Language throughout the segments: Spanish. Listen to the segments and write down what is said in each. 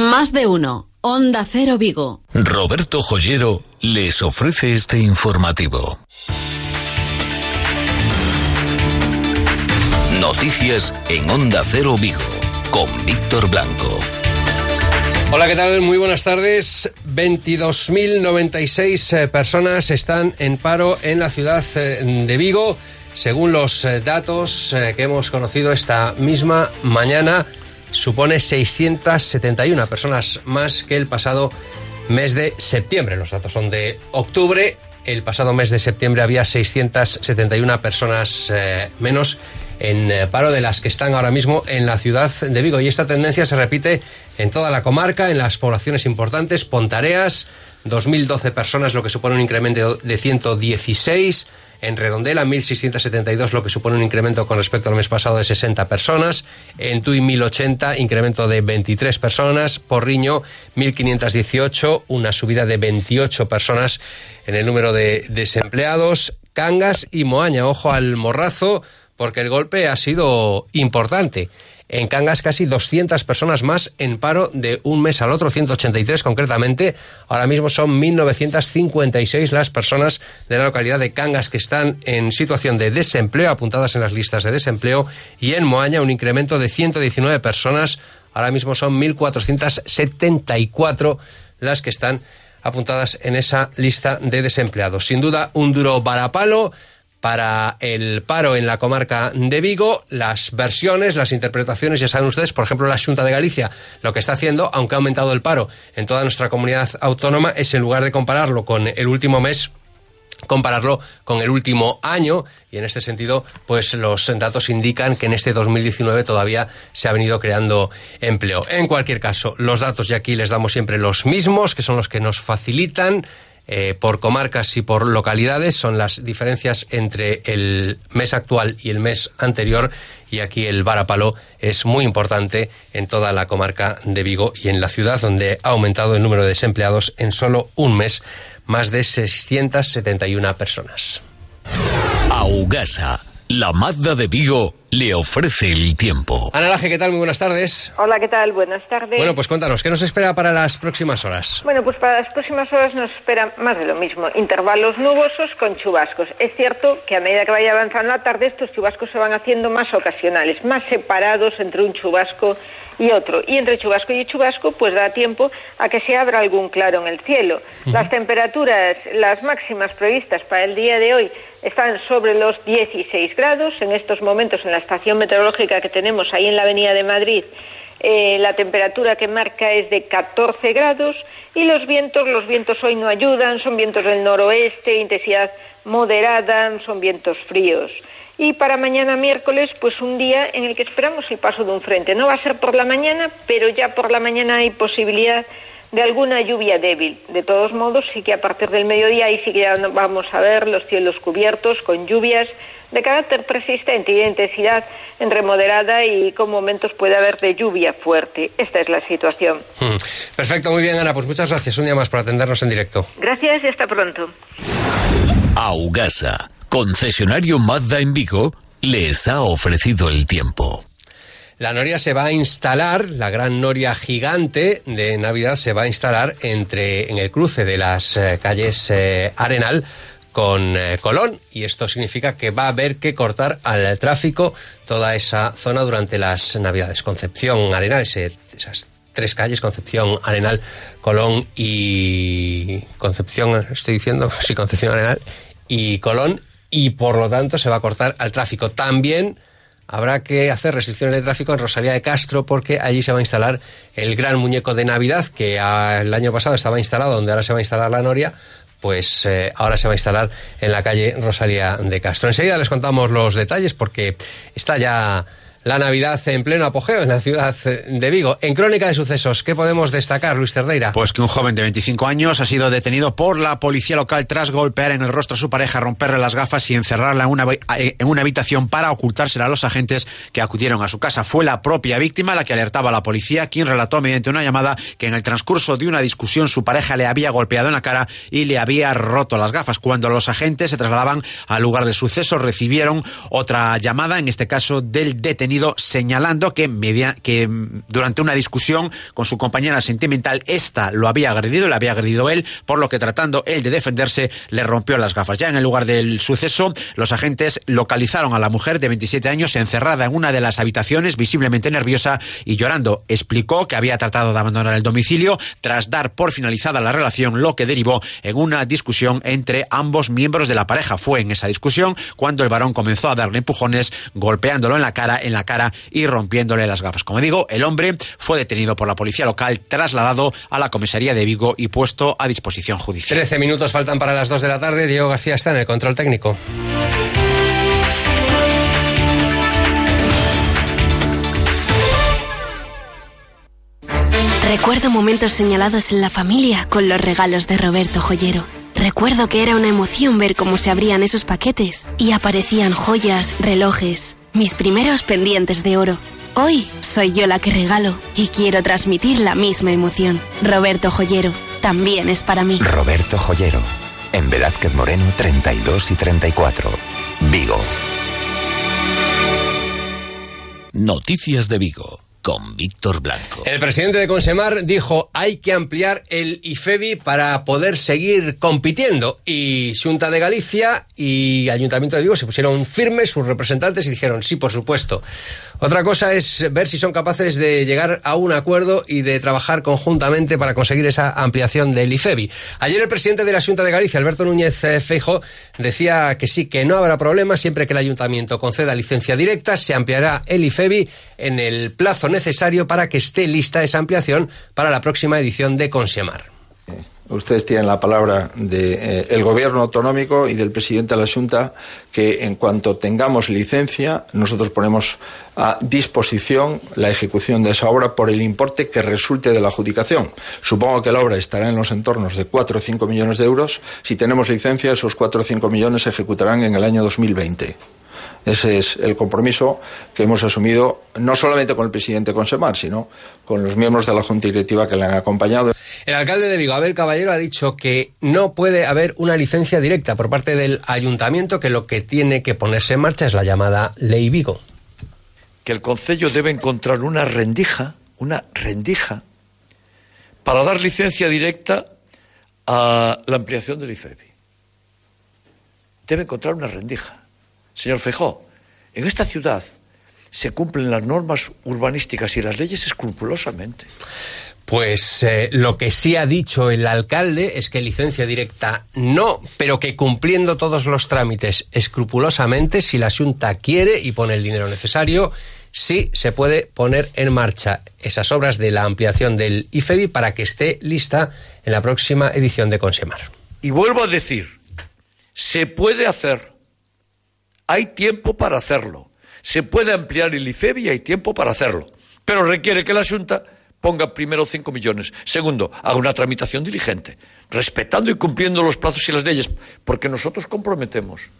Más de uno. Onda Cero Vigo. Roberto Joyero les ofrece este informativo. Noticias en Onda Cero Vigo con Víctor Blanco. Hola, ¿qué tal? Muy buenas tardes. 22.096 eh, personas están en paro en la ciudad eh, de Vigo, según los eh, datos que hemos conocido esta misma mañana supone 671 personas más que el pasado mes de septiembre. Los datos son de octubre. El pasado mes de septiembre había 671 personas eh, menos en eh, paro de las que están ahora mismo en la ciudad de Vigo. Y esta tendencia se repite en toda la comarca, en las poblaciones importantes, Pontareas, 2.012 personas, lo que supone un incremento de 116. En Redondela, 1.672, lo que supone un incremento con respecto al mes pasado de 60 personas. En Tui, 1.080, incremento de 23 personas. Porriño, 1.518, una subida de 28 personas en el número de desempleados. Cangas y Moaña, ojo al morrazo, porque el golpe ha sido importante. En Cangas casi 200 personas más en paro de un mes al otro, 183 concretamente. Ahora mismo son 1.956 las personas de la localidad de Cangas que están en situación de desempleo, apuntadas en las listas de desempleo, y en Moaña un incremento de 119 personas. Ahora mismo son 1.474 las que están apuntadas en esa lista de desempleados. Sin duda, un duro varapalo para el paro en la comarca de Vigo, las versiones, las interpretaciones, ya saben ustedes, por ejemplo, la Junta de Galicia, lo que está haciendo, aunque ha aumentado el paro en toda nuestra comunidad autónoma, es en lugar de compararlo con el último mes, compararlo con el último año y en este sentido pues los datos indican que en este 2019 todavía se ha venido creando empleo. En cualquier caso, los datos ya aquí les damos siempre los mismos, que son los que nos facilitan eh, por comarcas y por localidades son las diferencias entre el mes actual y el mes anterior y aquí el varapalo es muy importante en toda la comarca de Vigo y en la ciudad donde ha aumentado el número de desempleados en solo un mes más de 671 personas. Augasa la Mazda de Vigo le ofrece el tiempo. Ana Laje, ¿qué tal? Muy buenas tardes. Hola, ¿qué tal? Buenas tardes. Bueno, pues cuéntanos, ¿qué nos espera para las próximas horas? Bueno, pues para las próximas horas nos espera más de lo mismo, intervalos nubosos con chubascos. Es cierto que a medida que vaya avanzando la tarde, estos chubascos se van haciendo más ocasionales, más separados entre un chubasco y otro. Y entre chubasco y chubasco, pues da tiempo a que se abra algún claro en el cielo. Las temperaturas, las máximas previstas para el día de hoy, están sobre los 16 grados. En estos momentos, en la estación meteorológica que tenemos ahí en la Avenida de Madrid, eh, la temperatura que marca es de 14 grados y los vientos, los vientos hoy no ayudan, son vientos del noroeste, intensidad moderada, son vientos fríos. Y para mañana miércoles, pues un día en el que esperamos el paso de un frente. No va a ser por la mañana, pero ya por la mañana hay posibilidad de alguna lluvia débil. De todos modos, sí que a partir del mediodía ahí sí que ya vamos a ver los cielos cubiertos con lluvias de carácter persistente y de intensidad entre moderada y con momentos puede haber de lluvia fuerte. Esta es la situación. Hmm. Perfecto, muy bien, Ana. Pues muchas gracias un día más por atendernos en directo. Gracias y hasta pronto. Augasa concesionario Mazda en Vigo, les ha ofrecido el tiempo. La noria se va a instalar, la gran noria gigante de Navidad se va a instalar entre en el cruce de las eh, calles eh, Arenal con eh, Colón y esto significa que va a haber que cortar al tráfico toda esa zona durante las Navidades. Concepción Arenal, esas tres calles, Concepción Arenal, Colón y Concepción, estoy diciendo, sí, Concepción Arenal y Colón y por lo tanto se va a cortar al tráfico. También habrá que hacer restricciones de tráfico en Rosalía de Castro porque allí se va a instalar el gran muñeco de Navidad que el año pasado estaba instalado donde ahora se va a instalar la Noria. Pues eh, ahora se va a instalar en la calle Rosalía de Castro. Enseguida les contamos los detalles porque está ya la Navidad en pleno apogeo en la ciudad de Vigo. En Crónica de Sucesos, ¿qué podemos destacar, Luis Cerdeira? Pues que un joven de 25 años ha sido detenido por la policía local tras golpear en el rostro a su pareja, romperle las gafas y encerrarla en una, en una habitación para ocultársela a los agentes que acudieron a su casa. Fue la propia víctima la que alertaba a la policía, quien relató mediante una llamada que en el transcurso de una discusión su pareja le había golpeado en la cara y le había roto las gafas. Cuando los agentes se trasladaban al lugar del suceso, recibieron otra llamada, en este caso del detenido señalando que, media, que durante una discusión con su compañera sentimental, esta lo había agredido, le había agredido él, por lo que tratando él de defenderse, le rompió las gafas. Ya en el lugar del suceso, los agentes localizaron a la mujer de 27 años encerrada en una de las habitaciones, visiblemente nerviosa y llorando. Explicó que había tratado de abandonar el domicilio tras dar por finalizada la relación, lo que derivó en una discusión entre ambos miembros de la pareja. Fue en esa discusión cuando el varón comenzó a darle empujones, golpeándolo en la cara, en la cara y rompiéndole las gafas. Como digo, el hombre fue detenido por la policía local, trasladado a la comisaría de Vigo y puesto a disposición judicial. Trece minutos faltan para las dos de la tarde. Diego García está en el control técnico. Recuerdo momentos señalados en la familia con los regalos de Roberto Joyero. Recuerdo que era una emoción ver cómo se abrían esos paquetes y aparecían joyas, relojes, mis primeros pendientes de oro. Hoy soy yo la que regalo y quiero transmitir la misma emoción. Roberto Joyero también es para mí. Roberto Joyero, en Velázquez Moreno 32 y 34, Vigo. Noticias de Vigo Víctor Blanco. El presidente de Consemar dijo hay que ampliar el IFEBI para poder seguir compitiendo y Junta de Galicia y Ayuntamiento de Vigo se pusieron firmes sus representantes y dijeron sí, por supuesto. Otra cosa es ver si son capaces de llegar a un acuerdo y de trabajar conjuntamente para conseguir esa ampliación del IFEBI. Ayer el presidente de la Junta de Galicia, Alberto Núñez eh, Feijo, decía que sí, que no habrá problema siempre que el ayuntamiento conceda licencia directa, se ampliará el IFEBI en el plazo necesario para que esté lista esa ampliación para la próxima edición de Consemar. Ustedes tienen la palabra del de, eh, gobierno autonómico y del presidente de la Junta que en cuanto tengamos licencia nosotros ponemos a disposición la ejecución de esa obra por el importe que resulte de la adjudicación. Supongo que la obra estará en los entornos de 4 o 5 millones de euros. Si tenemos licencia, esos 4 o 5 millones se ejecutarán en el año 2020. Ese es el compromiso que hemos asumido no solamente con el presidente Consemar, sino con los miembros de la Junta Directiva que le han acompañado. El alcalde de Vigo, Abel Caballero, ha dicho que no puede haber una licencia directa por parte del ayuntamiento, que lo que tiene que ponerse en marcha es la llamada Ley Vigo. Que el Concello debe encontrar una rendija, una rendija, para dar licencia directa a la ampliación del IFEBI. Debe encontrar una rendija. Señor Fejó, en esta ciudad se cumplen las normas urbanísticas y las leyes escrupulosamente. Pues eh, lo que sí ha dicho el alcalde es que licencia directa no, pero que cumpliendo todos los trámites escrupulosamente, si la Junta quiere y pone el dinero necesario, sí se puede poner en marcha esas obras de la ampliación del IFEBI para que esté lista en la próxima edición de Consemar. Y vuelvo a decir, se puede hacer, hay tiempo para hacerlo, se puede ampliar el IFEBI y hay tiempo para hacerlo, pero requiere que la Junta ponga primero 5 millones. Segundo, haga una tramitación diligente, respetando y cumpliendo los plazos y las leyes, porque nosotros comprometemos.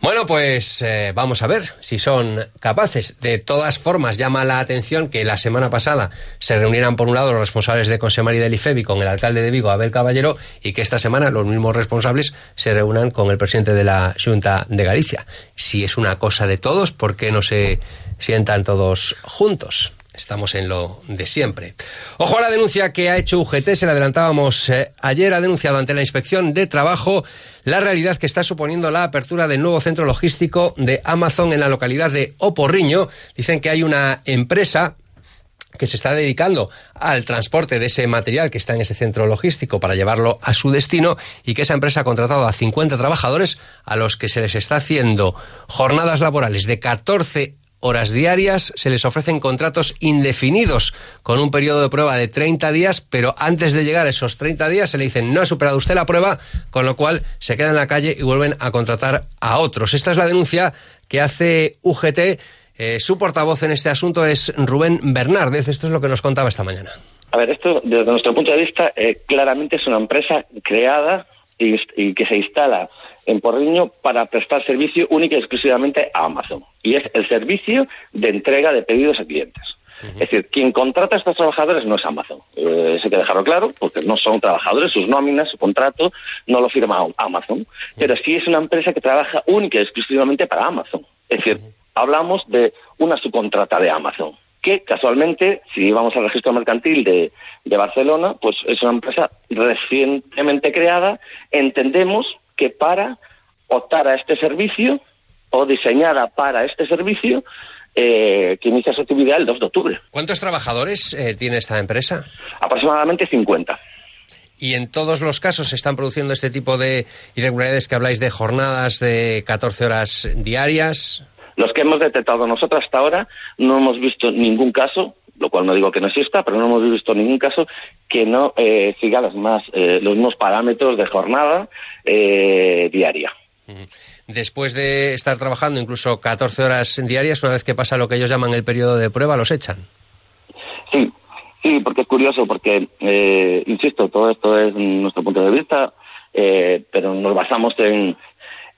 Bueno, pues eh, vamos a ver si son capaces. De todas formas, llama la atención que la semana pasada se reunieran por un lado los responsables de Consemar y del IFEBI con el alcalde de Vigo, Abel Caballero, y que esta semana los mismos responsables se reúnan con el presidente de la Junta de Galicia. Si es una cosa de todos, ¿por qué no se sientan todos juntos? Estamos en lo de siempre. Ojo a la denuncia que ha hecho UGT, se la adelantábamos eh, ayer, ha denunciado ante la Inspección de Trabajo la realidad que está suponiendo la apertura del nuevo centro logístico de Amazon en la localidad de Oporriño. Dicen que hay una empresa que se está dedicando al transporte de ese material que está en ese centro logístico para llevarlo a su destino y que esa empresa ha contratado a 50 trabajadores a los que se les está haciendo jornadas laborales de 14 horas diarias, se les ofrecen contratos indefinidos con un periodo de prueba de 30 días, pero antes de llegar a esos 30 días se le dicen no ha superado usted la prueba, con lo cual se queda en la calle y vuelven a contratar a otros. Esta es la denuncia que hace UGT. Eh, su portavoz en este asunto es Rubén Bernárdez. Esto es lo que nos contaba esta mañana. A ver, esto desde nuestro punto de vista eh, claramente es una empresa creada y, y que se instala en Porriño para prestar servicio única y exclusivamente a Amazon. Y es el servicio de entrega de pedidos a clientes. Es decir, quien contrata a estos trabajadores no es Amazon. Eh, eso hay que dejarlo claro, porque no son trabajadores, sus nóminas, su contrato no lo firma Amazon. Pero sí es una empresa que trabaja única y exclusivamente para Amazon. Es decir, hablamos de una subcontrata de Amazon, que casualmente, si vamos al registro mercantil de, de Barcelona, pues es una empresa recientemente creada, entendemos que para optar a este servicio o diseñada para este servicio, eh, que inicia su actividad el 2 de octubre. ¿Cuántos trabajadores eh, tiene esta empresa? Aproximadamente 50. ¿Y en todos los casos se están produciendo este tipo de irregularidades que habláis de jornadas de 14 horas diarias? Los que hemos detectado nosotros hasta ahora no hemos visto ningún caso, lo cual no digo que no exista, pero no hemos visto ningún caso que no eh, siga las más, eh, los mismos parámetros de jornada eh, diaria. Después de estar trabajando incluso 14 horas diarias, una vez que pasa lo que ellos llaman el periodo de prueba, los echan. Sí, sí, porque es curioso, porque, eh, insisto, todo esto es nuestro punto de vista, eh, pero nos basamos en,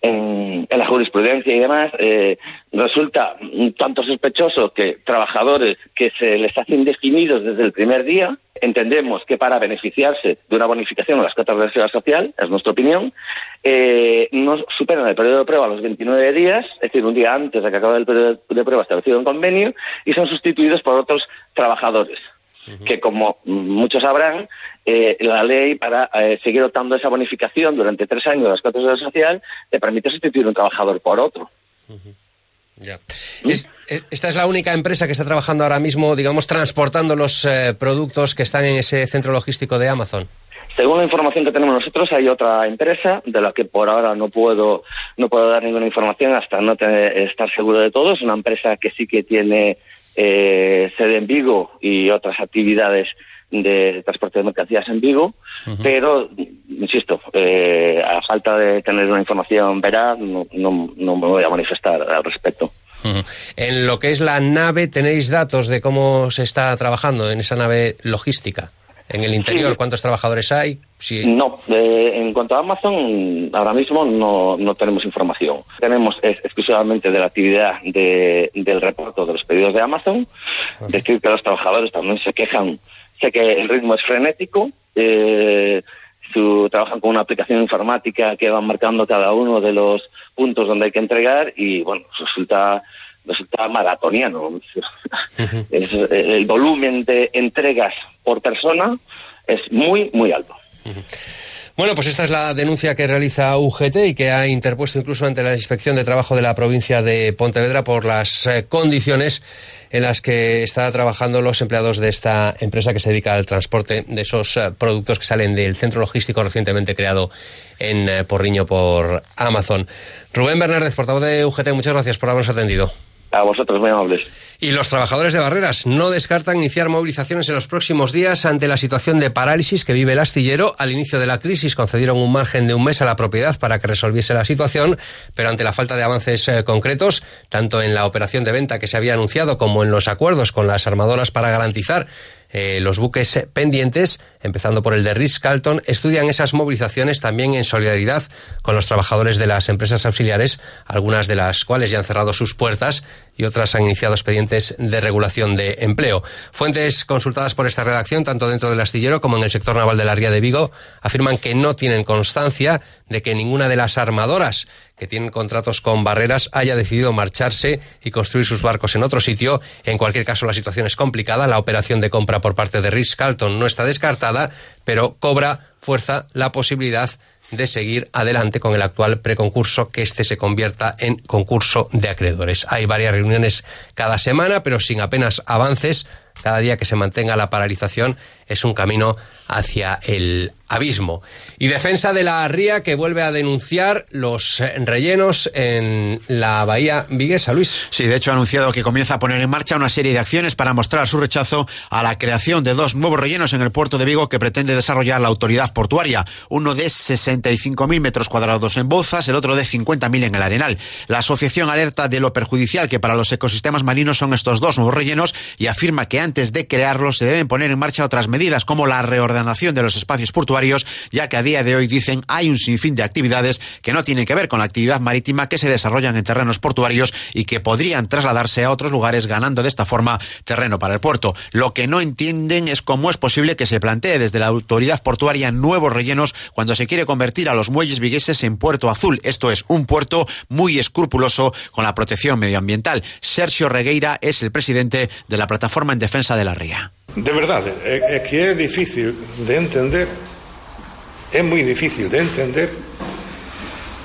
en, en la jurisprudencia y demás, eh, resulta tanto sospechoso que trabajadores que se les hacen definidos desde el primer día, entendemos que para beneficiarse de una bonificación a las cotas de seguridad social, es nuestra opinión, eh, no superan el periodo de prueba a los 29 días, es decir, un día antes de que acabe el periodo de prueba establecido en convenio, y son sustituidos por otros trabajadores que como muchos sabrán, eh, la ley para eh, seguir optando esa bonificación durante tres años de las cuotas de la social te permite sustituir un trabajador por otro. Ya. Es- eh, esta es la única empresa que está trabajando ahora mismo, digamos, transportando los eh, productos que están en ese centro logístico de Amazon. Según la información que tenemos nosotros, hay otra empresa de la que por ahora no puedo no puedo dar ninguna información hasta no tener- estar seguro de todo. Es una empresa que sí que tiene eh, sede en Vigo y otras actividades de transporte de mercancías en Vigo, pero, insisto, eh, a falta de tener una información veraz, no, no, no me voy a manifestar al respecto. En lo que es la nave, ¿tenéis datos de cómo se está trabajando en esa nave logística? En el interior, Sí. ¿cuántos trabajadores hay? Sí. No, eh, en cuanto a Amazon, ahora mismo no, no tenemos información. Tenemos es- exclusivamente de la actividad de- del reporto de los pedidos de Amazon. Decir que los trabajadores también se quejan, sé que el ritmo es frenético. eh, su, trabajan con una aplicación informática que van marcando cada uno de los puntos donde hay que entregar y, bueno, resulta resulta maratoniano. Es- el volumen de entregas por persona es muy, muy alto. Bueno, pues esta es la denuncia que realiza UGT y que ha interpuesto incluso ante la Inspección de Trabajo de la provincia de Pontevedra por las eh, condiciones en las que están trabajando los empleados de esta empresa que se dedica al transporte de esos eh, productos que salen del centro logístico recientemente creado en eh, Porriño por Amazon. Rubén Bernárdez, portavoz de UGT, muchas gracias por habernos atendido. A vosotros, muy amables. Y los trabajadores de Barreras no descartan iniciar movilizaciones en los próximos días ante la situación de parálisis que vive el astillero. Al inicio de la crisis concedieron un margen de un mes a la propiedad para que resolviese la situación, pero ante la falta de avances eh, concretos, tanto en la operación de venta que se había anunciado como en los acuerdos con las armadoras para garantizar eh, los buques pendientes, empezando por el de Ritz-Carlton, estudian esas movilizaciones también en solidaridad con los trabajadores de las empresas auxiliares, algunas de las cuales ya han cerrado sus puertas y otras han iniciado expedientes de regulación de empleo. Fuentes consultadas por esta redacción, tanto dentro del astillero como en el sector naval de la Ría de Vigo, afirman que no tienen constancia de que ninguna de las armadoras que tienen contratos con barreras haya decidido marcharse y construir sus barcos en otro sitio. En cualquier caso, la situación es complicada. La operación de compra por parte de Ritz-Carlton no está descartada, pero cobra fuerza la posibilidad de seguir adelante con el actual preconcurso, que este se convierta en concurso de acreedores. Hay varias reuniones cada semana, pero sin apenas avances. Cada día que se mantenga la paralización es un camino hacia el abismo. Y defensa de la ría que vuelve a denunciar los rellenos en la bahía viguesa, Luis. Sí, de hecho ha anunciado que comienza a poner en marcha una serie de acciones para mostrar su rechazo a la creación de dos nuevos rellenos en el puerto de Vigo que pretende desarrollar la autoridad portuaria. Uno de 65.000 metros cuadrados en Bozas, el otro de 50.000 en el Arenal. La asociación alerta de lo perjudicial que para los ecosistemas marinos son estos dos nuevos rellenos y afirma que antes de crearlos se deben poner en marcha otras medidas como la reordenación de los espacios portuarios ya que a día de hoy dicen hay un sinfín de actividades que no tienen que ver con la actividad marítima que se desarrollan en terrenos portuarios y que podrían trasladarse a otros lugares ganando de esta forma terreno para el puerto. Lo que no entienden es cómo es posible que se plantee desde la autoridad portuaria nuevos rellenos cuando se quiere convertir a los muelles vigueses en puerto azul. Esto es un puerto muy escrupuloso con la protección medioambiental. Sergio Regueira es el presidente de la Plataforma en Defensa de la Ría. De verdade, é, é que é difícil de entender, é moi difícil de entender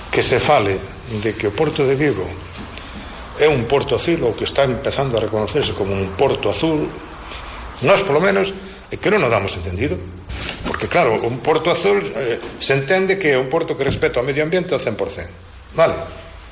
que se fale de que o Porto de Vigo é un porto azul ou que está empezando a reconocerse como un porto azul nós polo menos é que non nos damos entendido porque claro, un porto azul eh, se entende que é un porto que respeta o medio ambiente ao 100% vale?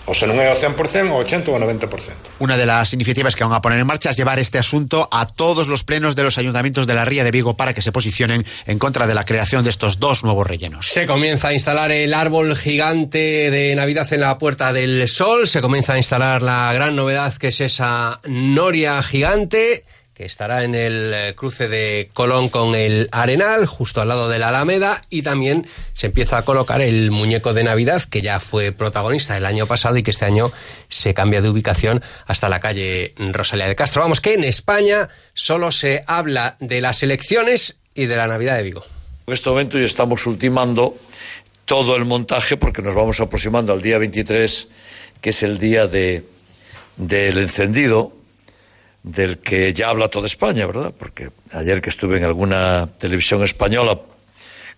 O se non é ao 100%, o 80 ou 90%. Una de las iniciativas que van a poner en marcha es llevar este asunto a todos los plenos de los ayuntamientos de la Ría de Vigo para que se posicionen en contra de la creación de estos dos nuevos rellenos. Se comienza a instalar el árbol gigante de Navidad en la Puerta del Sol, se comienza a instalar la gran novedad que es esa noria gigante que estará en el eh, cruce de Colón con el Arenal, justo al lado de la Alameda, y también se empieza a colocar el muñeco de Navidad, que ya fue protagonista el año pasado y que este año se cambia de ubicación hasta la calle Rosalía de Castro. Vamos, que en España solo se habla de las elecciones y de la Navidad de Vigo. En este momento ya estamos ultimando todo el montaje porque nos vamos aproximando al día 23, que es el día de, del encendido del que ya habla toda España, ¿verdad? Porque ayer que estuve en alguna televisión española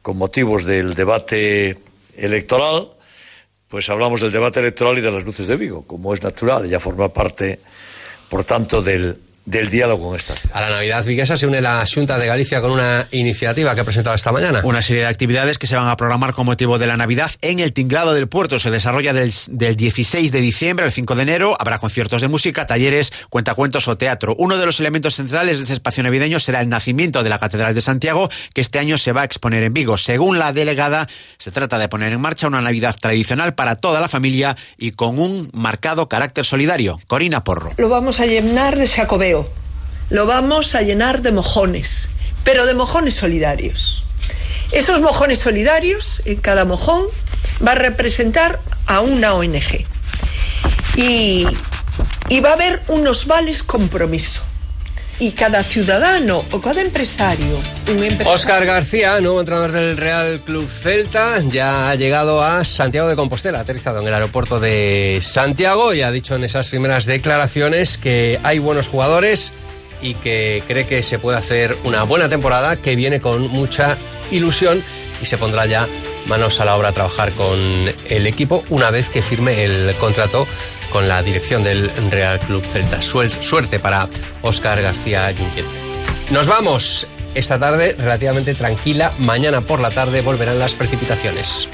con motivos del debate electoral, pues hablamos del debate electoral y de las luces de Vigo, como es natural, ya forma parte, por tanto, del, del diálogo en esta ciudad. A la Navidad viguesa se une la Junta de Galicia con una iniciativa que ha presentado esta mañana. Una serie de actividades que se van a programar con motivo de la Navidad en el tinglado del puerto. Se desarrolla del, del 16 de diciembre al 5 de enero. Habrá conciertos de música, talleres, cuentacuentos o teatro. Uno de los elementos centrales de este espacio navideño será el nacimiento de la Catedral de Santiago, que este año se va a exponer en Vigo. Según la delegada, se trata de poner en marcha una Navidad tradicional para toda la familia y con un marcado carácter solidario. Corina Porro. Lo vamos a llenar de lo vamos a llenar de mojones, pero de mojones solidarios. Esos mojones solidarios, en cada mojón, va a representar a una ONG. Y, y va a haber unos vales compromiso. Y cada ciudadano o cada empresario, empresario... Óscar García, nuevo entrenador del Real Club Celta, ya ha llegado a Santiago de Compostela, ha aterrizado en el aeropuerto de Santiago y ha dicho en esas primeras declaraciones que hay buenos jugadores y que cree que se puede hacer una buena temporada que viene con mucha ilusión y se pondrá ya manos a la obra a trabajar con el equipo una vez que firme el contrato con la dirección del Real Club Celta. Suerte para Óscar García Junquet. Nos vamos esta tarde relativamente tranquila. Mañana por la tarde volverán las precipitaciones.